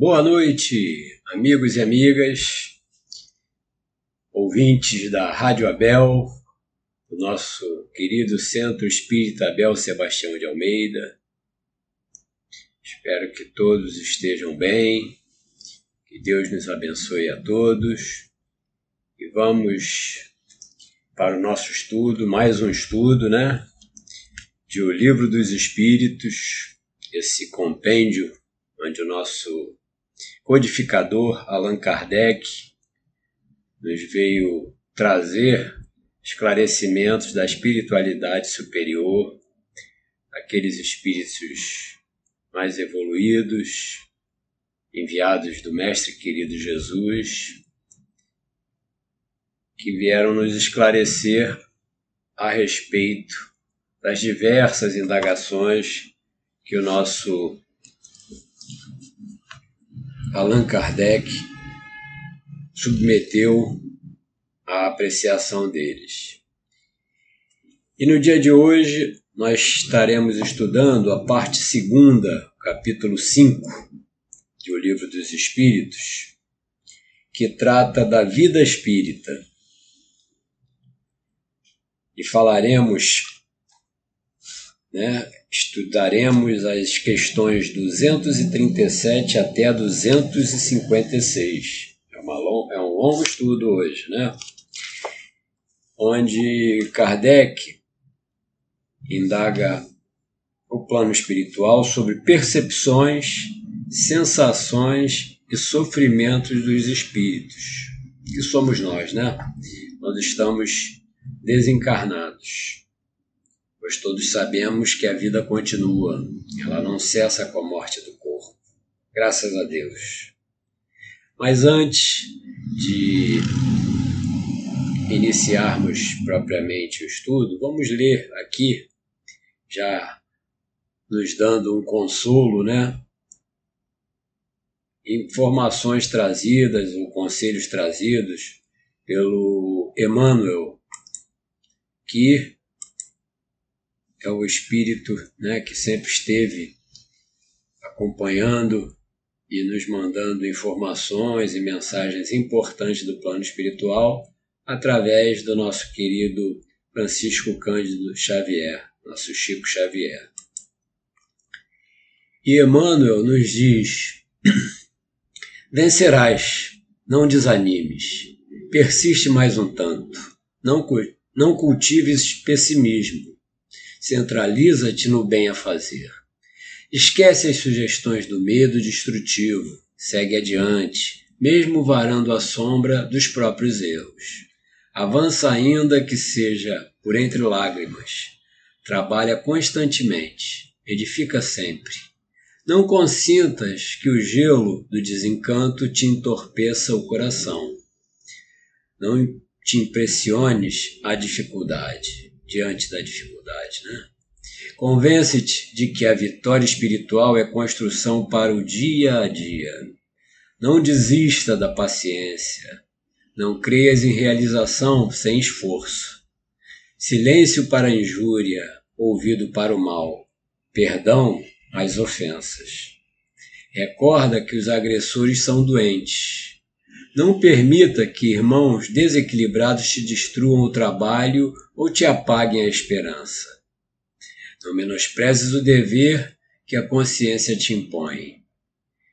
Boa noite, amigos e amigas, ouvintes da Rádio Abel, do nosso querido Centro Espírita Abel Sebastião de Almeida. Espero que todos estejam bem, que Deus nos abençoe a todos. E vamos para o nosso estudo, mais um estudo, né? De O Livro dos Espíritos, esse compêndio onde o nosso codificador Allan Kardec nos veio trazer esclarecimentos da espiritualidade superior, aqueles espíritos mais evoluídos, enviados do Mestre querido Jesus, que vieram nos esclarecer a respeito das diversas indagações que o nosso Allan Kardec submeteu à apreciação deles. E no dia de hoje nós estaremos estudando a parte segunda, capítulo 5 de O Livro dos Espíritos, que trata da vida espírita. E falaremos né, estudaremos as questões 237 até 256. É, long, é um longo estudo hoje, né? Onde Kardec indaga o plano espiritual sobre percepções, sensações e sofrimentos dos espíritos, que somos nós, né? Nós estamos desencarnados pois todos sabemos que a vida continua, ela não cessa com a morte do corpo. Graças a Deus. Mas antes de iniciarmos propriamente o estudo, vamos ler aqui, já nos dando um consolo, né? Informações trazidas, ou conselhos trazidos pelo Emmanuel, que é o Espírito né, que sempre esteve acompanhando e nos mandando informações e mensagens importantes do plano espiritual através do nosso querido Francisco Cândido Xavier, nosso Chico Xavier. E Emmanuel nos diz: Vencerás, não desanimes, persiste mais um tanto, não, não cultives pessimismo, Centraliza-te no bem a fazer. Esquece as sugestões do medo destrutivo, segue adiante, mesmo varando a sombra dos próprios erros. Avança ainda que seja por entre lágrimas. Trabalha constantemente, edifica sempre. Não consintas que o gelo do desencanto te entorpeça o coração. Não te impressiones a dificuldade diante da dificuldade. Né? Convence-te de que a vitória espiritual é construção para o dia a dia. Não desista da paciência. Não creias em realização sem esforço. Silêncio para a injúria, ouvido para o mal. Perdão às ofensas. Recorda que os agressores são doentes. Não permita que irmãos desequilibrados te destruam o trabalho ou te apaguem a esperança. Não menosprezes o dever que a consciência te impõe.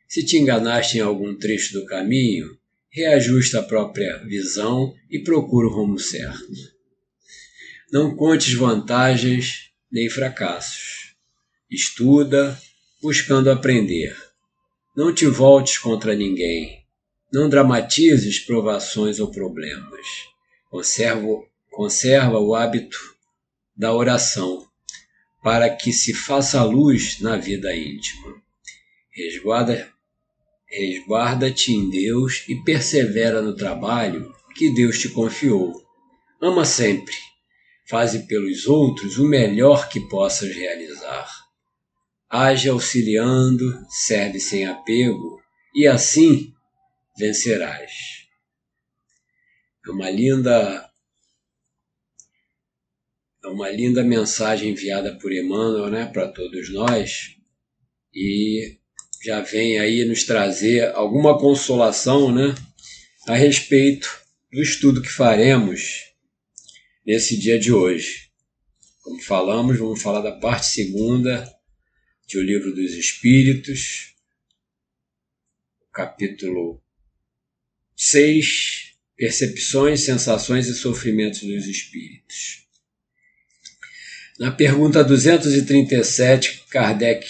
Se te enganaste em algum trecho do caminho, reajusta a própria visão e procura o rumo certo. Não contes vantagens nem fracassos. Estuda, buscando aprender. Não te voltes contra ninguém. Não dramatizes provações ou problemas. Conserva conserva o hábito da oração, para que se faça luz na vida íntima. Resguarda, resguarda-te em Deus e persevera no trabalho que Deus te confiou. Ama sempre. Faze pelos outros o melhor que possas realizar. Age auxiliando, serve sem apego, e assim vencerás. É uma linda é uma linda mensagem enviada por Emmanuel né, para todos nós. E já vem aí nos trazer alguma consolação né, a respeito do estudo que faremos nesse dia de hoje. Como falamos, vamos falar da parte segunda de O Livro dos Espíritos, capítulo 6, Percepções, Sensações e Sofrimentos dos Espíritos. Na pergunta 237, Kardec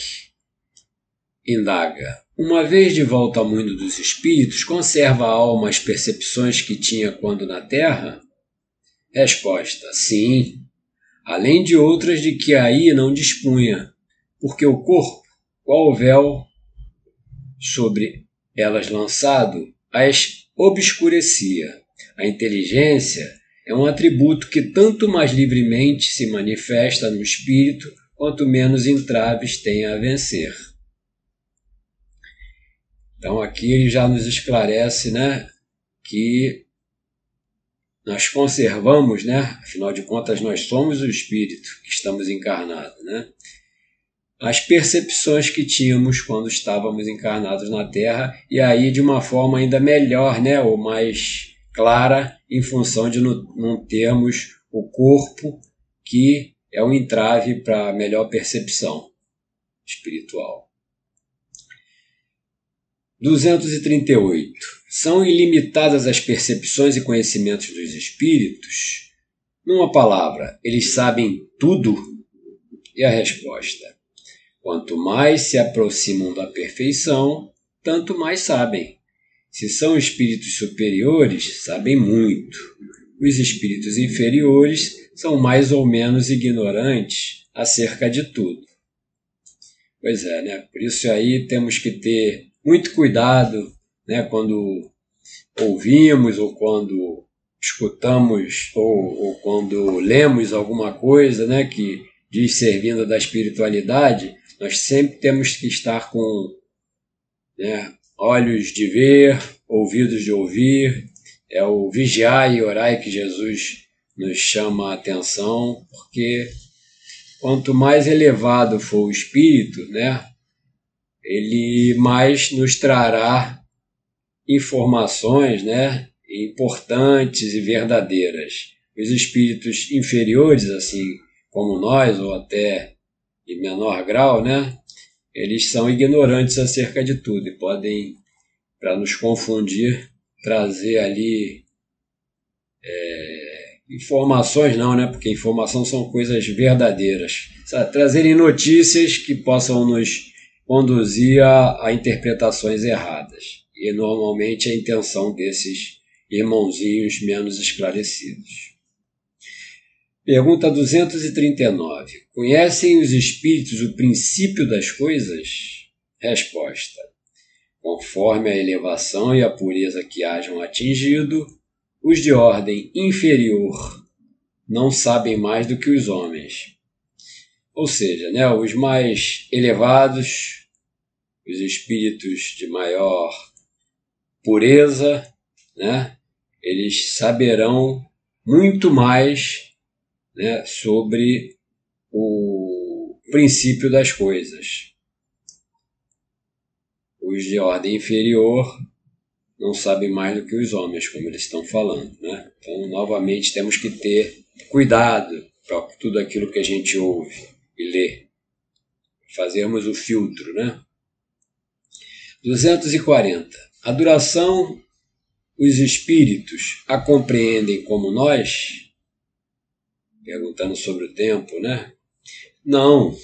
indaga: Uma vez de volta ao mundo dos espíritos, conserva a alma as percepções que tinha quando na Terra? Resposta: Sim, além de outras de que aí não dispunha, porque o corpo, qual o véu sobre elas lançado, as obscurecia. A inteligência é um atributo que tanto mais livremente se manifesta no espírito, quanto menos entraves tem a vencer. Então aqui ele já nos esclarece, né, que nós conservamos, né, afinal de contas nós somos o espírito que estamos encarnados, né? As percepções que tínhamos quando estávamos encarnados na Terra e aí de uma forma ainda melhor, né, ou mais clara, em função de não termos o corpo que é um entrave para melhor percepção espiritual. 238. São ilimitadas as percepções e conhecimentos dos espíritos? Numa palavra, eles sabem tudo? E a resposta: quanto mais se aproximam da perfeição, tanto mais sabem. Se são espíritos superiores, sabem muito. Os espíritos inferiores são mais ou menos ignorantes acerca de tudo. Pois é, né? Por isso aí temos que ter muito cuidado né, quando ouvimos ou quando escutamos ou, ou, quando lemos alguma coisa né, que diz servindo da espiritualidade, nós sempre temos que estar com né, olhos de ver, ouvidos de ouvir, é o vigiar e orar que Jesus nos chama a atenção, porque quanto mais elevado for o espírito, né, ele mais nos trará informações né, importantes e verdadeiras. Os espíritos inferiores, assim como nós, ou até em menor grau, né, eles são ignorantes acerca de tudo e podem, para nos confundir, trazer ali é, informações, não, né, porque informação são coisas verdadeiras. Sabe, trazerem notícias que possam nos conduzia a interpretações erradas. E normalmente a intenção desses irmãozinhos menos esclarecidos. Pergunta 239. Conhecem os espíritos o princípio das coisas? Resposta. Conforme a elevação e a pureza que hajam atingido, os de ordem inferior não sabem mais do que os homens. Ou seja, né, os mais elevados os espíritos de maior pureza, né, eles saberão muito mais né, sobre o princípio das coisas. Os de ordem inferior não sabem mais do que os homens, como eles estão falando. Né? Então, novamente, temos que ter cuidado para tudo aquilo que a gente ouve e lê. Fazermos o filtro, né? 240. A duração, os espíritos a compreendem como nós? Perguntando sobre o tempo, né? Não.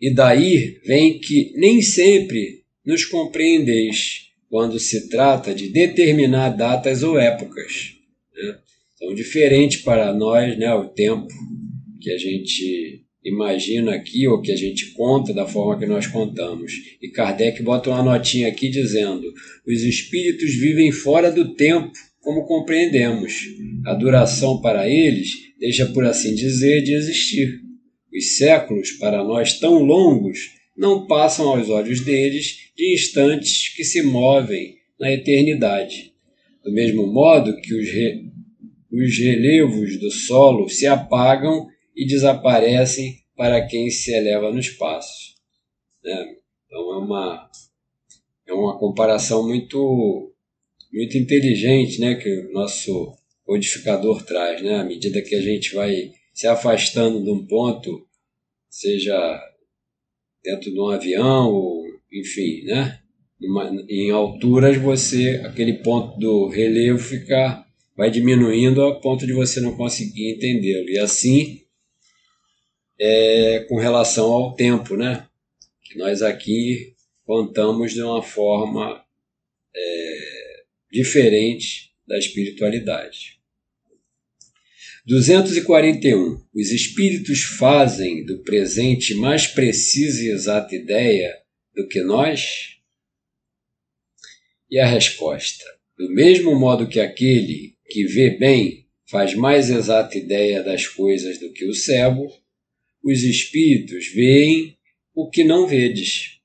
E daí vem que nem sempre nos compreendeis quando se trata de determinar datas ou épocas. Né? Então, diferente para nós, né, o tempo que a gente imagina aqui, ou que a gente conta da forma que nós contamos. E Kardec bota uma notinha aqui dizendo: os espíritos vivem fora do tempo, como compreendemos. A duração para eles deixa, por assim dizer, de existir. Os séculos, para nós tão longos, não passam aos olhos deles de instantes que se movem na eternidade. Do mesmo modo que os, re... os relevos do solo se apagam e desaparecem para quem se eleva no espaço. Né? Então é uma é uma comparação muito, muito inteligente né, que o nosso codificador traz. Né? À medida que a gente vai se afastando de um ponto, seja dentro de um avião, ou, enfim, né? em alturas você aquele ponto do relevo fica vai diminuindo a ponto de você não conseguir entendê-lo e assim é, com relação ao tempo né que nós aqui contamos de uma forma é, diferente da espiritualidade 241 os espíritos fazem do presente mais precisa e exata ideia do que nós e a resposta: do mesmo modo que aquele que vê bem faz mais exata ideia das coisas do que o cego, os espíritos veem o que não vedes.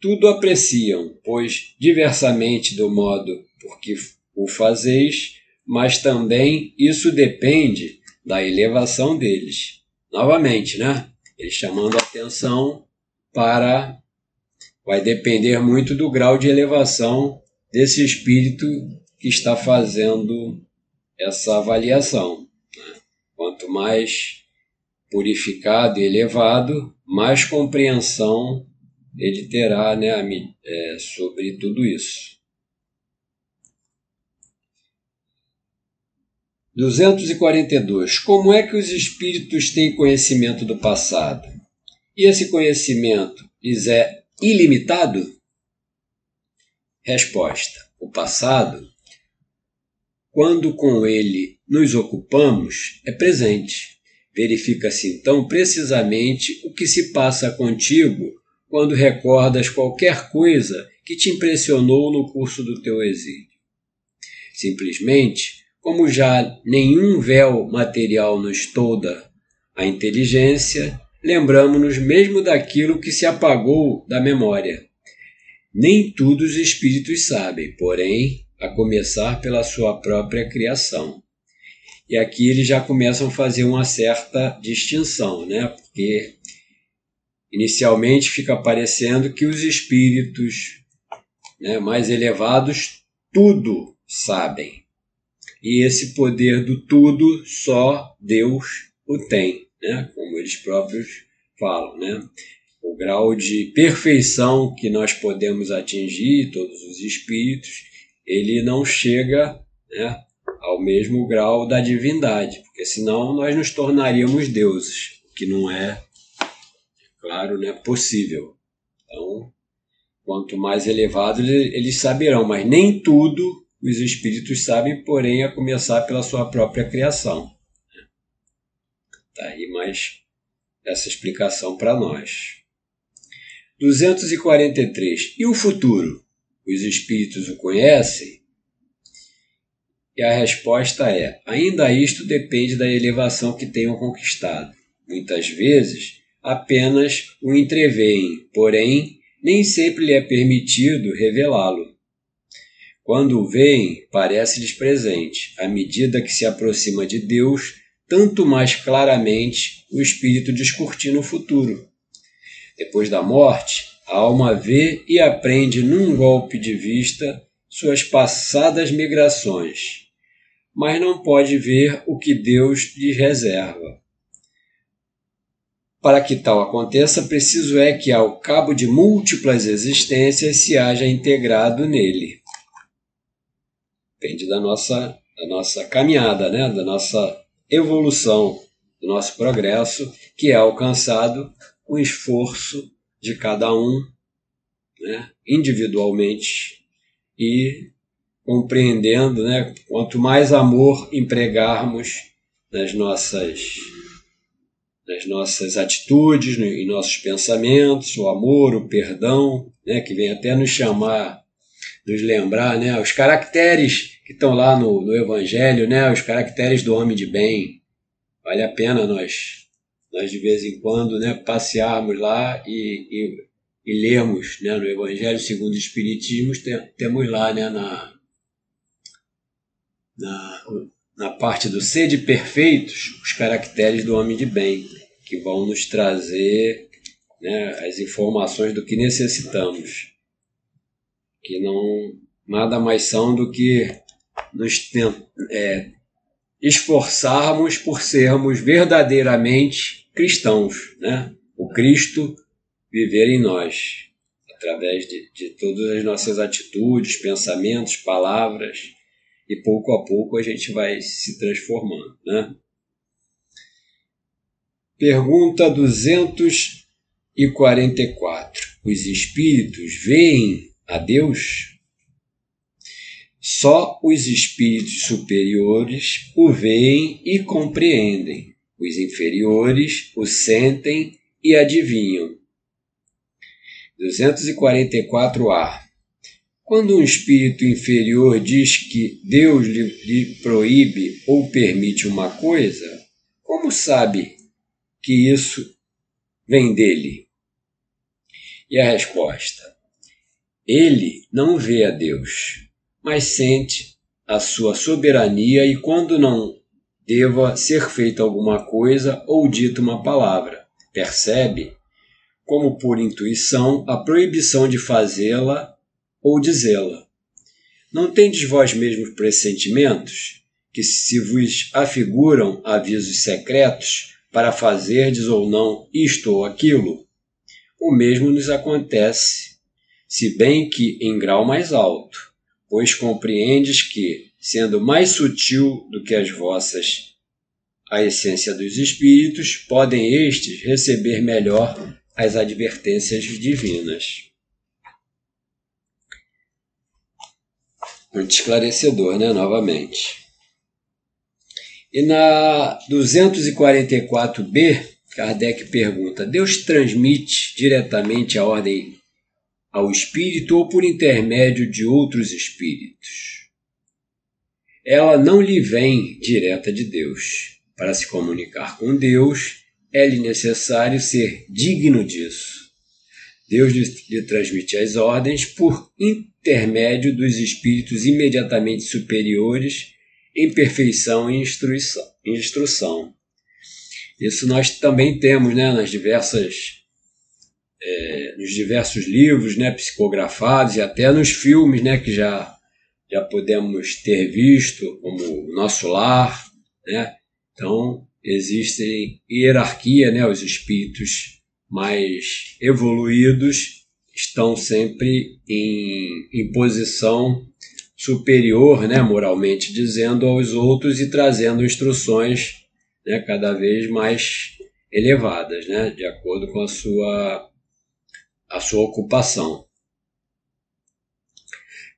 Tudo apreciam, pois diversamente do modo por que o fazeis, mas também isso depende da elevação deles. Novamente, né? Ele chamando a atenção para vai depender muito do grau de elevação desse espírito que está fazendo essa avaliação. Né? Quanto mais purificado e elevado, mais compreensão ele terá né, é, sobre tudo isso. 242. Como é que os espíritos têm conhecimento do passado? E esse conhecimento lhes é ilimitado? Resposta: O passado, quando com ele nos ocupamos, é presente. Verifica-se então precisamente o que se passa contigo quando recordas qualquer coisa que te impressionou no curso do teu exílio. Simplesmente, como já nenhum véu material nos toda a inteligência, lembramos-nos mesmo daquilo que se apagou da memória nem tudo os espíritos sabem, porém, a começar pela sua própria criação. E aqui eles já começam a fazer uma certa distinção, né? Porque inicialmente fica parecendo que os espíritos né, mais elevados tudo sabem. E esse poder do tudo só Deus o tem, né? Como eles próprios falam, né? o grau de perfeição que nós podemos atingir, todos os espíritos, ele não chega né, ao mesmo grau da divindade, porque senão nós nos tornaríamos deuses, o que não é, claro, né, possível. Então, quanto mais elevado eles saberão, mas nem tudo os espíritos sabem, porém, a começar pela sua própria criação. Tá aí mais essa explicação para nós. 243. E o futuro? Os espíritos o conhecem? E a resposta é: ainda isto depende da elevação que tenham conquistado. Muitas vezes apenas o entreveem, porém nem sempre lhe é permitido revelá-lo. Quando o veem, parece-lhes presente. À medida que se aproxima de Deus, tanto mais claramente o espírito descortina o futuro. Depois da morte, a alma vê e aprende num golpe de vista suas passadas migrações, mas não pode ver o que Deus lhe reserva. Para que tal aconteça, preciso é que, ao cabo de múltiplas existências, se haja integrado nele. Depende da nossa, da nossa caminhada, né? da nossa evolução, do nosso progresso, que é alcançado o esforço de cada um né, individualmente e compreendendo, né, quanto mais amor empregarmos nas nossas nas nossas atitudes, em nossos pensamentos, o amor, o perdão, né, que vem até nos chamar, nos lembrar, né, os caracteres que estão lá no, no Evangelho, né, os caracteres do homem de bem. Vale a pena nós nós de vez em quando né, passearmos lá e, e, e lermos né, no Evangelho segundo o Espiritismo, temos lá né, na, na, na parte do sede perfeitos os caracteres do homem de bem, que vão nos trazer né, as informações do que necessitamos. Que não nada mais são do que nos é, esforçarmos por sermos verdadeiramente cristãos, né? O Cristo viver em nós, através de, de todas as nossas atitudes, pensamentos, palavras, e pouco a pouco a gente vai se transformando, né? Pergunta 244. Os espíritos veem a Deus? Só os espíritos superiores o veem e compreendem. Os inferiores o sentem e adivinham. 244a. Quando um espírito inferior diz que Deus lhe, lhe proíbe ou permite uma coisa, como sabe que isso vem dele? E a resposta: Ele não vê a Deus, mas sente a sua soberania e quando não deva ser feita alguma coisa ou dita uma palavra, percebe, como por intuição, a proibição de fazê-la ou dizê-la. Não tendes vós mesmos pressentimentos que se vos afiguram avisos secretos para fazerdes ou não isto ou aquilo, o mesmo nos acontece, se bem que em grau mais alto, pois compreendes que, sendo mais sutil do que as vossas a essência dos espíritos, podem estes receber melhor as advertências divinas. Muito esclarecedor, né? Novamente. E na 244b, Kardec pergunta: Deus transmite diretamente a ordem ao espírito ou por intermédio de outros espíritos? Ela não lhe vem direta de Deus. Para se comunicar com Deus, é-lhe necessário ser digno disso. Deus lhe transmite as ordens por intermédio dos espíritos imediatamente superiores em perfeição e instrução. Isso nós também temos né, nas diversas, é, nos diversos livros né, psicografados e até nos filmes né, que já, já podemos ter visto, como Nosso Lar. Né? Então, existe hierarquia, né, os espíritos mais evoluídos estão sempre em, em posição superior, né, moralmente dizendo, aos outros e trazendo instruções né, cada vez mais elevadas, né, de acordo com a sua, a sua ocupação.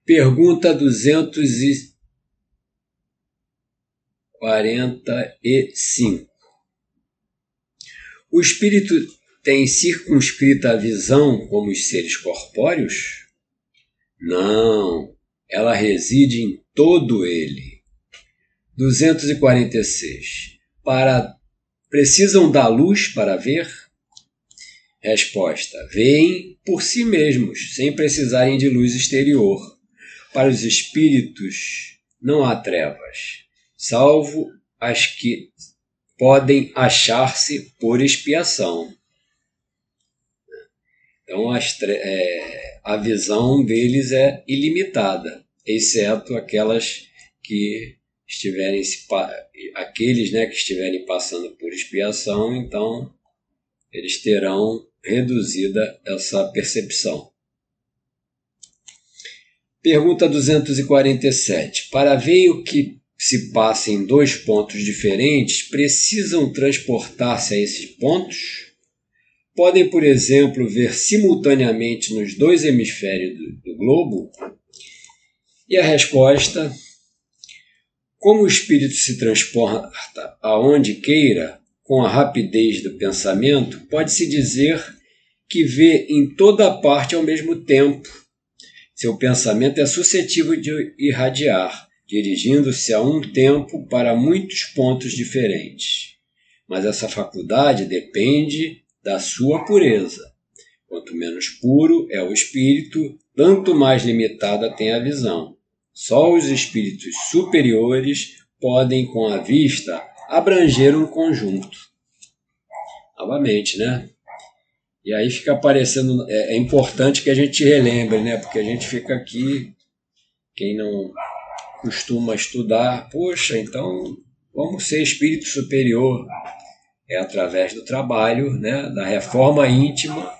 Pergunta 245. O espírito tem circunscrita a visão como os seres corpóreos? Não, ela reside em todo ele. 246. Para precisam da luz para ver? Resposta: veem por si mesmos, sem precisarem de luz exterior. Para os espíritos não há trevas, salvo as que podem achar-se por expiação. Então, é, a visão deles é ilimitada, exceto aquelas que estiverem aqueles né, que estiverem passando por expiação, então eles terão reduzida essa percepção. Pergunta 247. Para ver o que se passa em dois pontos diferentes, precisam transportar-se a esses pontos? podem, por exemplo, ver simultaneamente nos dois hemisférios do, do globo? E a resposta: como o espírito se transporta aonde queira, com a rapidez do pensamento, pode-se dizer que vê em toda parte ao mesmo tempo. Seu pensamento é suscetível de irradiar, dirigindo-se a um tempo para muitos pontos diferentes. Mas essa faculdade depende da sua pureza. Quanto menos puro é o espírito, tanto mais limitada tem a visão. Só os espíritos superiores podem, com a vista, abranger um conjunto. Novamente, né? E aí fica aparecendo. É, é, importante que a gente relembre, né? Porque a gente fica aqui, quem não costuma estudar, poxa, então vamos ser espírito superior. É através do trabalho, né? Da reforma íntima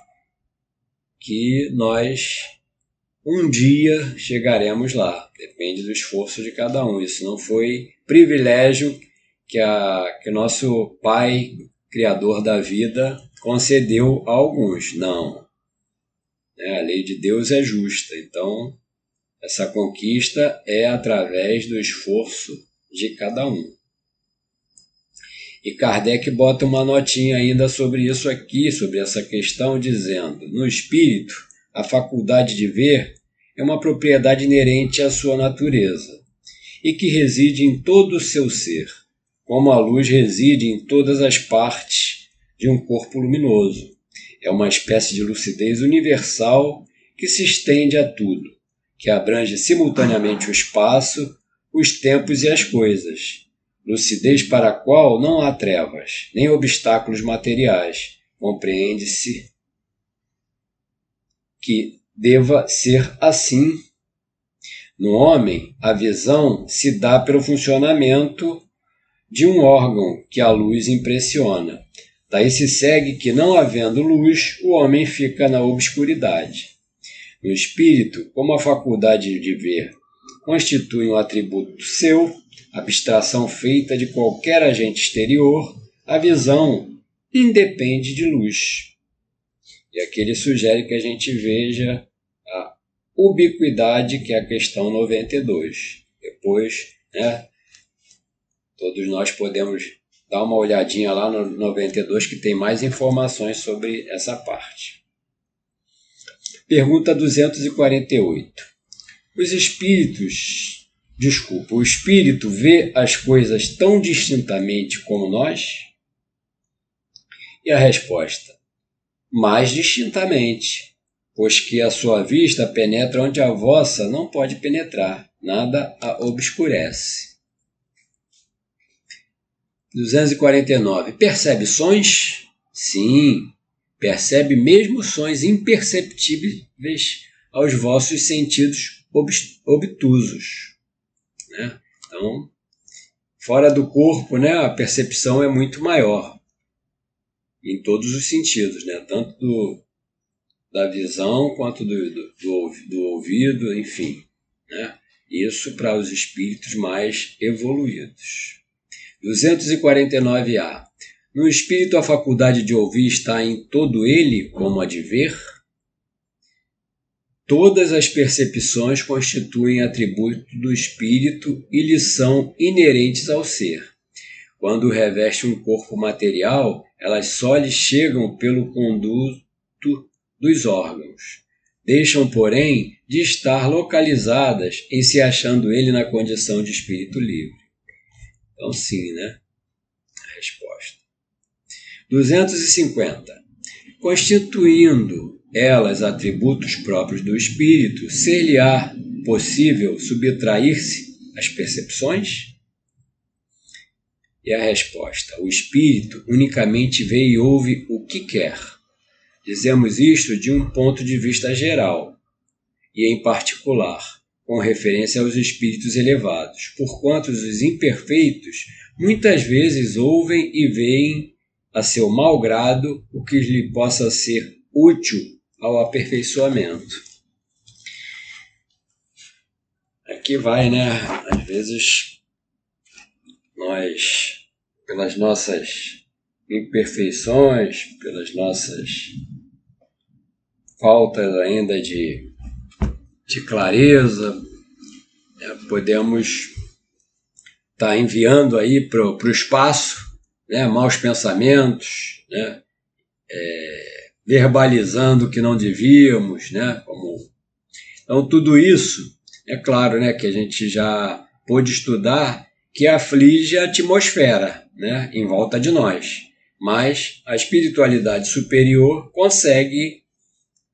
que nós um dia chegaremos lá. Depende do esforço de cada um. Isso não foi privilégio que, a, que o nosso Pai, Criador da vida, concedeu a alguns. Não. É, a lei de Deus é justa. Então, essa conquista é através do esforço de cada um. E Kardec bota uma notinha ainda sobre isso aqui, sobre essa questão, dizendo: no espírito, a faculdade de ver é uma propriedade inerente à sua natureza e que reside em todo o seu ser, como a luz reside em todas as partes de um corpo luminoso. É uma espécie de lucidez universal que se estende a tudo, que abrange simultaneamente o espaço, os tempos e as coisas. Lucidez para a qual não há trevas, nem obstáculos materiais. Compreende-se que deva ser assim. No homem, a visão se dá pelo funcionamento de um órgão que a luz impressiona. Daí se segue que, não havendo luz, o homem fica na obscuridade. No espírito, como a faculdade de ver constitui um atributo seu, abstração feita de qualquer agente exterior, a visão independe de luz. E aqui ele sugere que a gente veja a ubiquidade, que é a questão 92. Depois, né, Todos nós podemos dar uma olhadinha lá no 92 que tem mais informações sobre essa parte. Pergunta 248. Os espíritos, desculpa, o espírito vê as coisas tão distintamente como nós? E a resposta: mais distintamente, pois que a sua vista penetra onde a vossa não pode penetrar, nada a obscurece. 249. Percebe sons? Sim, percebe mesmo sons imperceptíveis aos vossos sentidos obtusos. Né? Então, fora do corpo, né, a percepção é muito maior em todos os sentidos, né? tanto do, da visão quanto do, do, do, do ouvido, enfim. Né? Isso para os espíritos mais evoluídos. 249A. No espírito, a faculdade de ouvir está em todo ele, como a de ver? Todas as percepções constituem atributo do espírito e lhe são inerentes ao ser. Quando reveste um corpo material, elas só lhe chegam pelo conduto dos órgãos. Deixam, porém, de estar localizadas em se achando ele na condição de espírito livre. Então, sim, né? A resposta. 250. Constituindo elas atributos próprios do espírito, ser-lhe-á possível subtrair-se às percepções? E a resposta: o espírito unicamente vê e ouve o que quer. Dizemos isto de um ponto de vista geral e em particular com referência aos espíritos elevados, porquanto os imperfeitos muitas vezes ouvem e veem a seu mau grado o que lhe possa ser útil ao aperfeiçoamento. Aqui vai, né? Às vezes nós, pelas nossas imperfeições, pelas nossas faltas ainda de de clareza, né? podemos estar tá enviando aí para o espaço né? maus pensamentos, né? É, verbalizando o que não devíamos, né? Como... Então, tudo isso, é claro né, que a gente já pôde estudar que aflige a atmosfera né, em volta de nós. Mas a espiritualidade superior consegue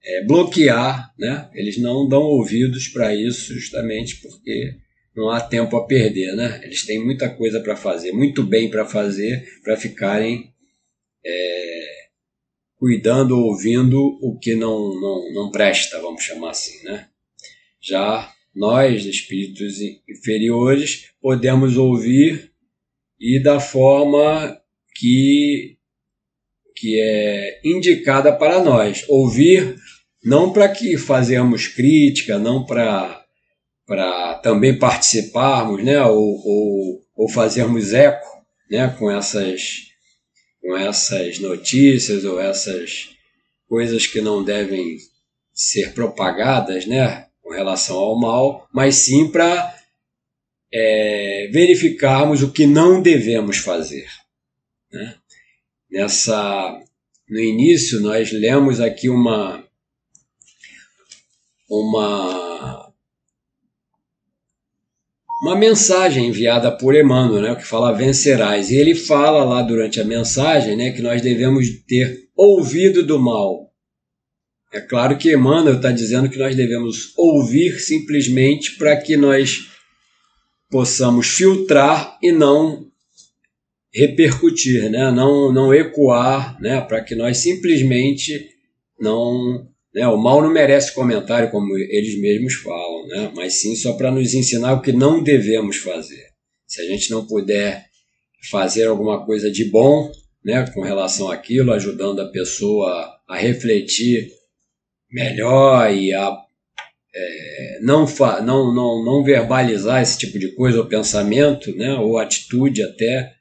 é, bloquear, né? Eles não dão ouvidos para isso justamente porque não há tempo a perder, né? Eles têm muita coisa para fazer, muito bem para fazer, para ficarem é, cuidando, ouvindo o que não, não, não presta, vamos chamar assim, né? Já nós, espíritos inferiores, podemos ouvir e da forma que, que é indicada para nós. Ouvir não para que fazemos crítica, não para para também participarmos, né, ou, ou, ou fazermos eco, né, com essas com essas notícias ou essas coisas que não devem ser propagadas, né, com relação ao mal, mas sim para é, verificarmos o que não devemos fazer. Né? Nessa, no início nós lemos aqui uma uma uma mensagem enviada por Emmanuel, né, que fala vencerás. E ele fala lá durante a mensagem né, que nós devemos ter ouvido do mal. É claro que Emmanuel está dizendo que nós devemos ouvir simplesmente para que nós possamos filtrar e não repercutir, né? não, não ecoar, né? para que nós simplesmente não né? O mal não merece comentário, como eles mesmos falam, né? mas sim só para nos ensinar o que não devemos fazer. Se a gente não puder fazer alguma coisa de bom né, com relação àquilo, ajudando a pessoa a refletir melhor e a é, não, não, não, não verbalizar esse tipo de coisa ou pensamento, né, ou atitude até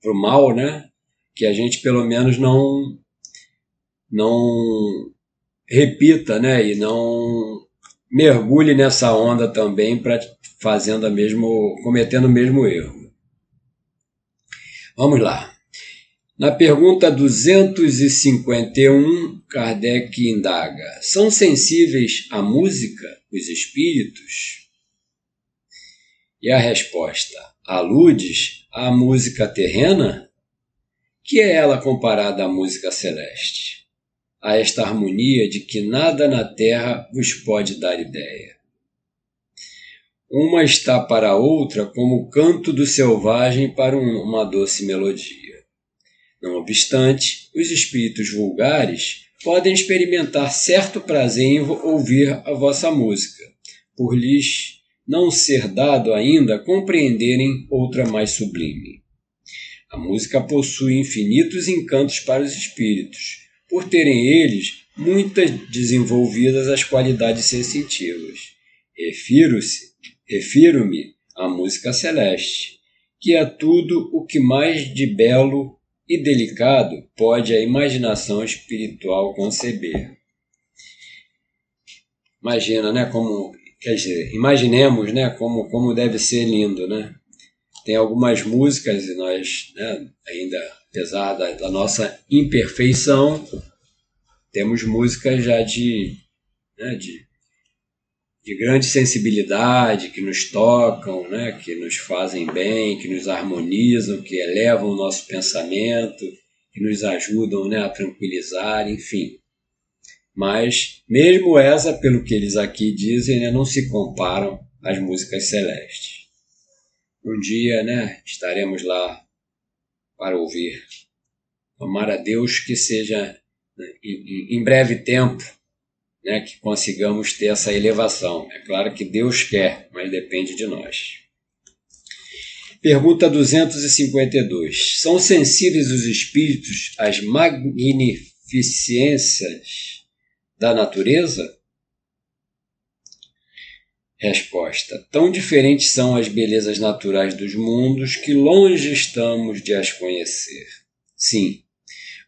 para o mal, né, que a gente pelo menos não não repita, né? E não mergulhe nessa onda também para fazendo a mesmo, cometendo o mesmo erro. Vamos lá. Na pergunta 251, Kardec indaga: São sensíveis à música os espíritos? E a resposta: Aludes à música terrena? Que é ela comparada à música celeste? A esta harmonia de que nada na terra vos pode dar ideia. Uma está para a outra como o canto do selvagem para uma doce melodia. Não obstante, os espíritos vulgares podem experimentar certo prazer em ouvir a vossa música, por lhes não ser dado ainda compreenderem outra mais sublime. A música possui infinitos encantos para os espíritos, por terem eles muitas desenvolvidas as qualidades sensitivas. Refiro-se, refiro-me à música celeste, que é tudo o que mais de belo e delicado pode a imaginação espiritual conceber. Imagina, né, como, quer dizer, imaginemos, né, como, como deve ser lindo, né? Tem algumas músicas e nós, né, ainda apesar da, da nossa imperfeição, temos músicas já de, né, de, de grande sensibilidade, que nos tocam, né, que nos fazem bem, que nos harmonizam, que elevam o nosso pensamento, que nos ajudam né, a tranquilizar, enfim. Mas, mesmo essa, pelo que eles aqui dizem, né, não se comparam às músicas celestes. Um dia né, estaremos lá para ouvir. Tomara a Deus que seja né, em, em breve tempo né, que consigamos ter essa elevação. É claro que Deus quer, mas depende de nós. Pergunta 252. São sensíveis os espíritos às magnificências da natureza? Resposta: Tão diferentes são as belezas naturais dos mundos que longe estamos de as conhecer. Sim,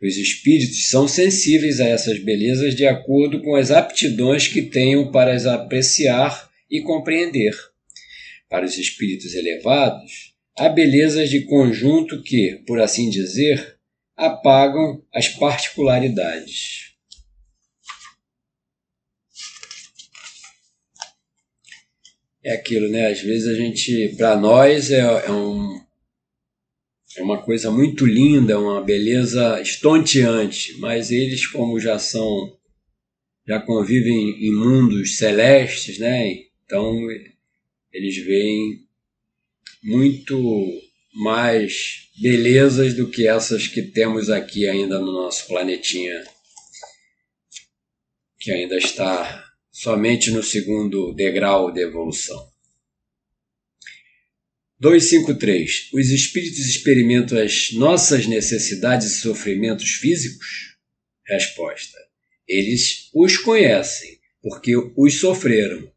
os espíritos são sensíveis a essas belezas de acordo com as aptidões que tenham para as apreciar e compreender. Para os espíritos elevados, há belezas de conjunto que, por assim dizer, apagam as particularidades. É aquilo, né? Às vezes a gente, para nós, é, é um, é uma coisa muito linda, uma beleza estonteante, mas eles, como já são, já convivem em mundos celestes, né? Então eles veem muito mais belezas do que essas que temos aqui ainda no nosso planetinha, que ainda está somente no segundo degrau de evolução. 253. Os espíritos experimentam as nossas necessidades e sofrimentos físicos? Resposta. Eles os conhecem, porque os sofreram.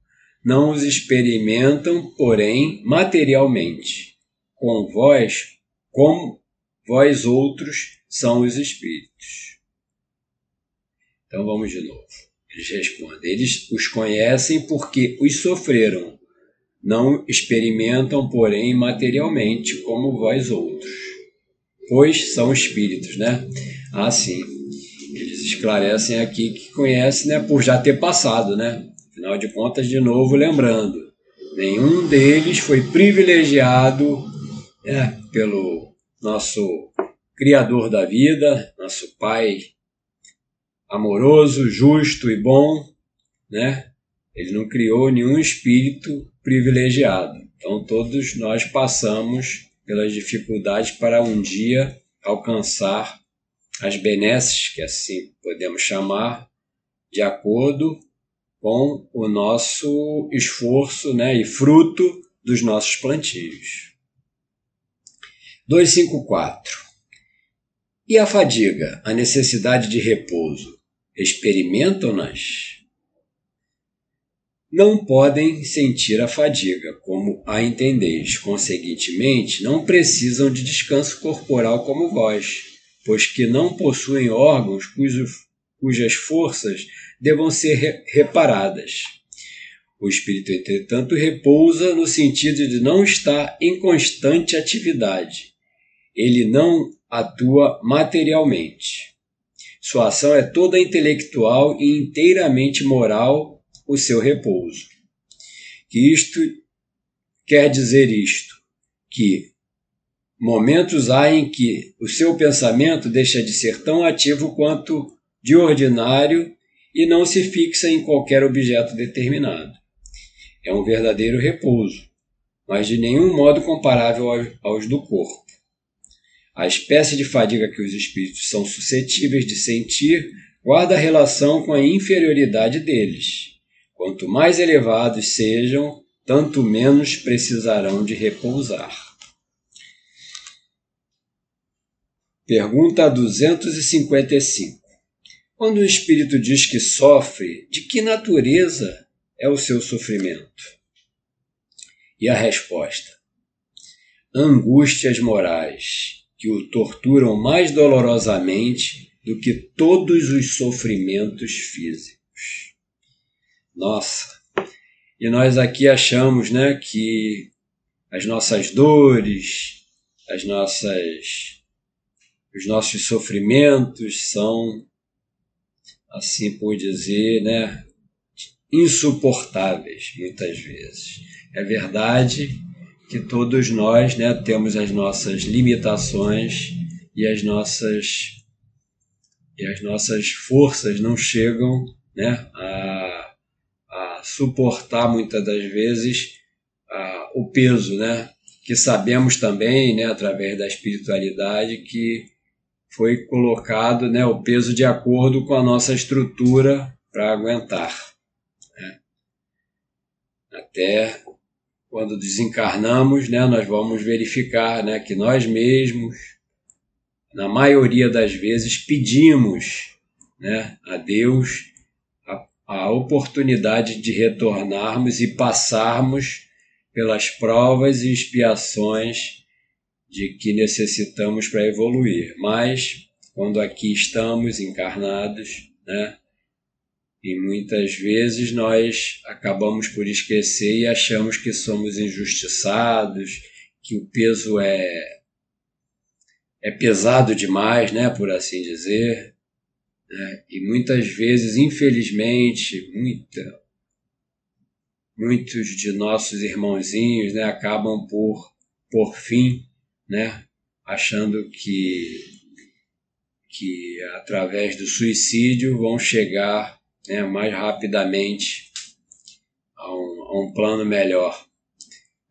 Não os experimentam, porém, materialmente. Com vós, como vós outros são os espíritos. Então vamos de novo. Eles respondem: eles os conhecem porque os sofreram não experimentam, porém, materialmente, como vós outros, pois são espíritos, né? Ah, sim. Eles esclarecem aqui que conhecem, né, por já ter passado, né? Afinal de contas, de novo, lembrando, nenhum deles foi privilegiado né, pelo nosso Criador da vida, nosso Pai amoroso, justo e bom, né? Ele não criou nenhum espírito privilegiado. Então, todos nós passamos pelas dificuldades para um dia alcançar as benesses, que assim podemos chamar, de acordo com o nosso esforço né, e fruto dos nossos plantios. 254. E a fadiga, a necessidade de repouso, experimentam-nas? não podem sentir a fadiga, como a entendeis. Conseguintemente, não precisam de descanso corporal como vós, pois que não possuem órgãos cujas forças devam ser re reparadas. O espírito, entretanto, repousa no sentido de não estar em constante atividade. Ele não atua materialmente. Sua ação é toda intelectual e inteiramente moral o seu repouso. Que isto quer dizer isto, que momentos há em que o seu pensamento deixa de ser tão ativo quanto de ordinário e não se fixa em qualquer objeto determinado. É um verdadeiro repouso, mas de nenhum modo comparável aos do corpo. A espécie de fadiga que os espíritos são suscetíveis de sentir guarda relação com a inferioridade deles Quanto mais elevados sejam, tanto menos precisarão de repousar. Pergunta 255. Quando o espírito diz que sofre, de que natureza é o seu sofrimento? E a resposta: angústias morais que o torturam mais dolorosamente do que todos os sofrimentos físicos. Nossa. E nós aqui achamos, né, que as nossas dores, as nossas os nossos sofrimentos são assim por dizer, né, insuportáveis muitas vezes. É verdade que todos nós, né, temos as nossas limitações e as nossas e as nossas forças não chegam, né, a suportar muitas das vezes uh, o peso, né? Que sabemos também, né, através da espiritualidade, que foi colocado né, o peso de acordo com a nossa estrutura para aguentar. Né? Até quando desencarnamos, né, nós vamos verificar né, que nós mesmos, na maioria das vezes, pedimos né, a Deus a oportunidade de retornarmos e passarmos pelas provas e expiações de que necessitamos para evoluir. Mas, quando aqui estamos encarnados, né, e muitas vezes nós acabamos por esquecer e achamos que somos injustiçados, que o peso é é pesado demais, né, por assim dizer, né? E muitas vezes, infelizmente, muita, muitos de nossos irmãozinhos né, acabam por, por fim, né, achando que, que através do suicídio vão chegar né, mais rapidamente a um, a um plano melhor.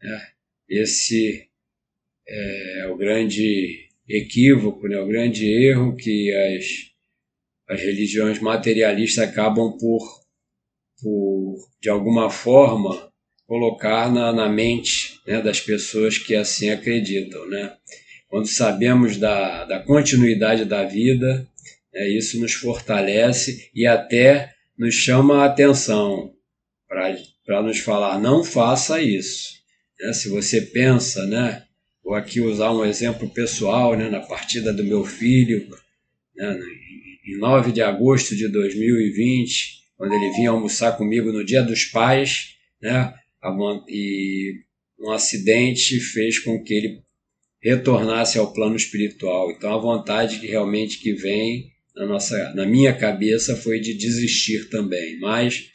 Né? Esse é o grande equívoco, né, o grande erro que as, as religiões materialistas acabam por, por de alguma forma, colocar na, na mente né, das pessoas que assim acreditam. Né? Quando sabemos da, da continuidade da vida, né, isso nos fortalece e até nos chama a atenção para nos falar: não faça isso. Né? Se você pensa, né, vou aqui usar um exemplo pessoal, né, na partida do meu filho, né, em 9 de agosto de 2020, quando ele vinha almoçar comigo no Dia dos Pais, né, e um acidente fez com que ele retornasse ao plano espiritual. Então a vontade que realmente que vem na nossa, na minha cabeça foi de desistir também, mas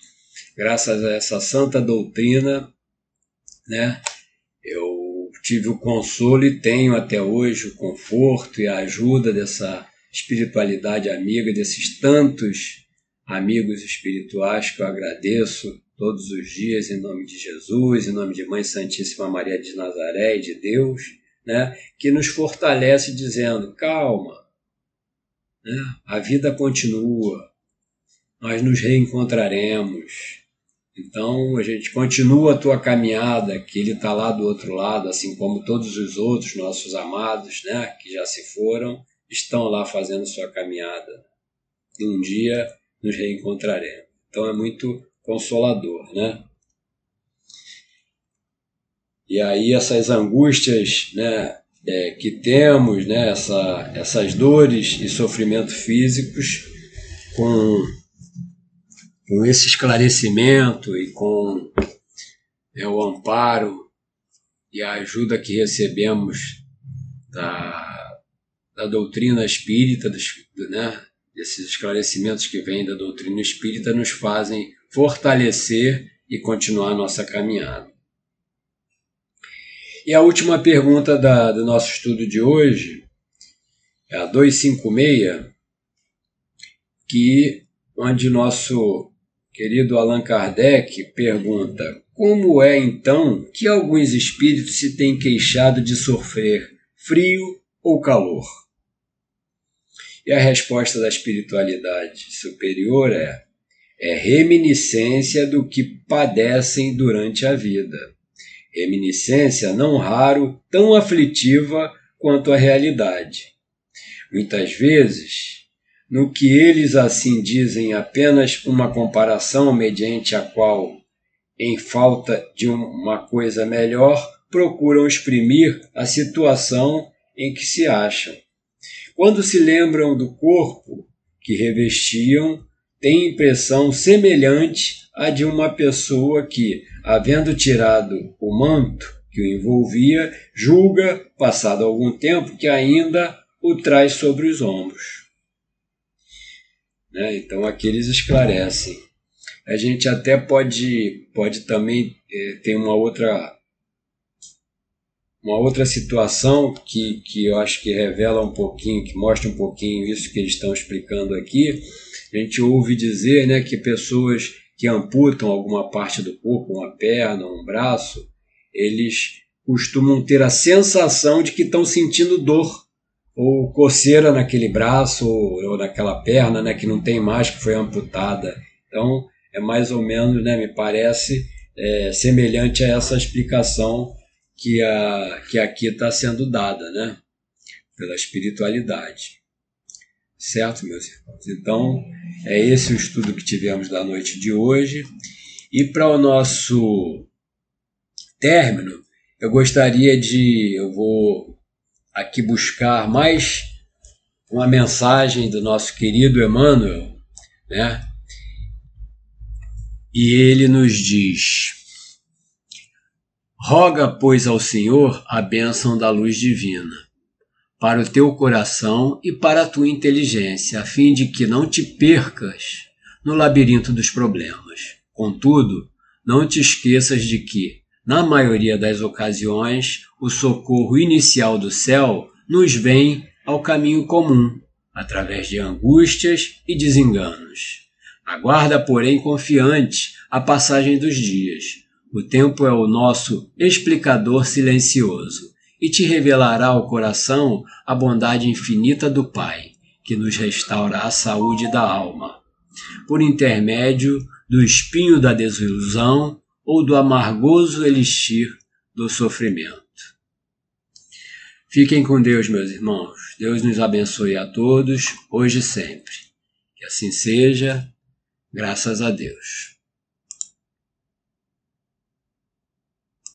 graças a essa santa doutrina, né, eu tive o consolo e tenho até hoje o conforto e a ajuda dessa espiritualidade amiga, desses tantos amigos espirituais que eu agradeço todos os dias em nome de Jesus, em nome de Mãe Santíssima Maria de Nazaré e de Deus, né, que nos fortalece dizendo: calma, né, a vida continua, nós nos reencontraremos. Então a gente continua a tua caminhada, que Ele está lá do outro lado, assim como todos os outros nossos amados, né, que já se foram, estão lá fazendo sua caminhada. E um dia nos reencontraremos. Então é muito consolador, né? E aí essas angústias, né, é, que temos, né, essa, essas dores e sofrimentos físicos, com, com esse esclarecimento e com é, o amparo e a ajuda que recebemos da, da doutrina espírita, dos, né, desses esclarecimentos que vêm da doutrina espírita, nos fazem fortalecer e continuar nossa caminhada. E a última pergunta da, do nosso estudo de hoje é a 256, que onde nosso querido Allan Kardec pergunta: Como é então que alguns espíritos se têm queixado de sofrer frio ou calor? E a resposta da espiritualidade superior é: é reminiscência do que padecem durante a vida. Reminiscência não raro tão aflitiva quanto a realidade. Muitas vezes, no que eles assim dizem apenas uma comparação mediante a qual, em falta de uma coisa melhor, procuram exprimir a situação em que se acham. Quando se lembram do corpo que revestiam, tem impressão semelhante à de uma pessoa que, havendo tirado o manto que o envolvia, julga, passado algum tempo, que ainda o traz sobre os ombros. Né? Então aqui eles esclarecem. A gente até pode, pode também é, ter uma outra uma outra situação que, que eu acho que revela um pouquinho, que mostra um pouquinho isso que eles estão explicando aqui, a gente ouve dizer né, que pessoas que amputam alguma parte do corpo, uma perna, um braço, eles costumam ter a sensação de que estão sentindo dor ou coceira naquele braço ou, naquela perna né, que não tem mais, que foi amputada. Então, é mais ou menos, né, me parece, é, semelhante a essa explicação que, a, que aqui está sendo dada né, pela espiritualidade. Certo, meus irmãos? Então, é esse o estudo que tivemos da noite de hoje. E para o nosso término, eu gostaria de. Eu vou aqui buscar mais uma mensagem do nosso querido Emmanuel, né? E ele nos diz: Roga, pois, ao Senhor a bênção da luz divina para o teu coração e para a tua inteligência, a fim de que não te percas no labirinto dos problemas. Contudo, não te esqueças de que, na maioria das ocasiões, o socorro inicial do céu nos vem ao caminho comum, através de angústias e desenganos. Aguarda, porém, confiante a passagem dos dias. O tempo é o nosso explicador silencioso e te revelará ao coração a bondade infinita do Pai, que nos restaura a saúde da alma, por intermédio do espinho da desilusão ou do amargoso elixir do sofrimento. Fiquem com Deus, meus irmãos. Deus nos abençoe a todos, hoje e sempre. Que assim seja, graças a Deus.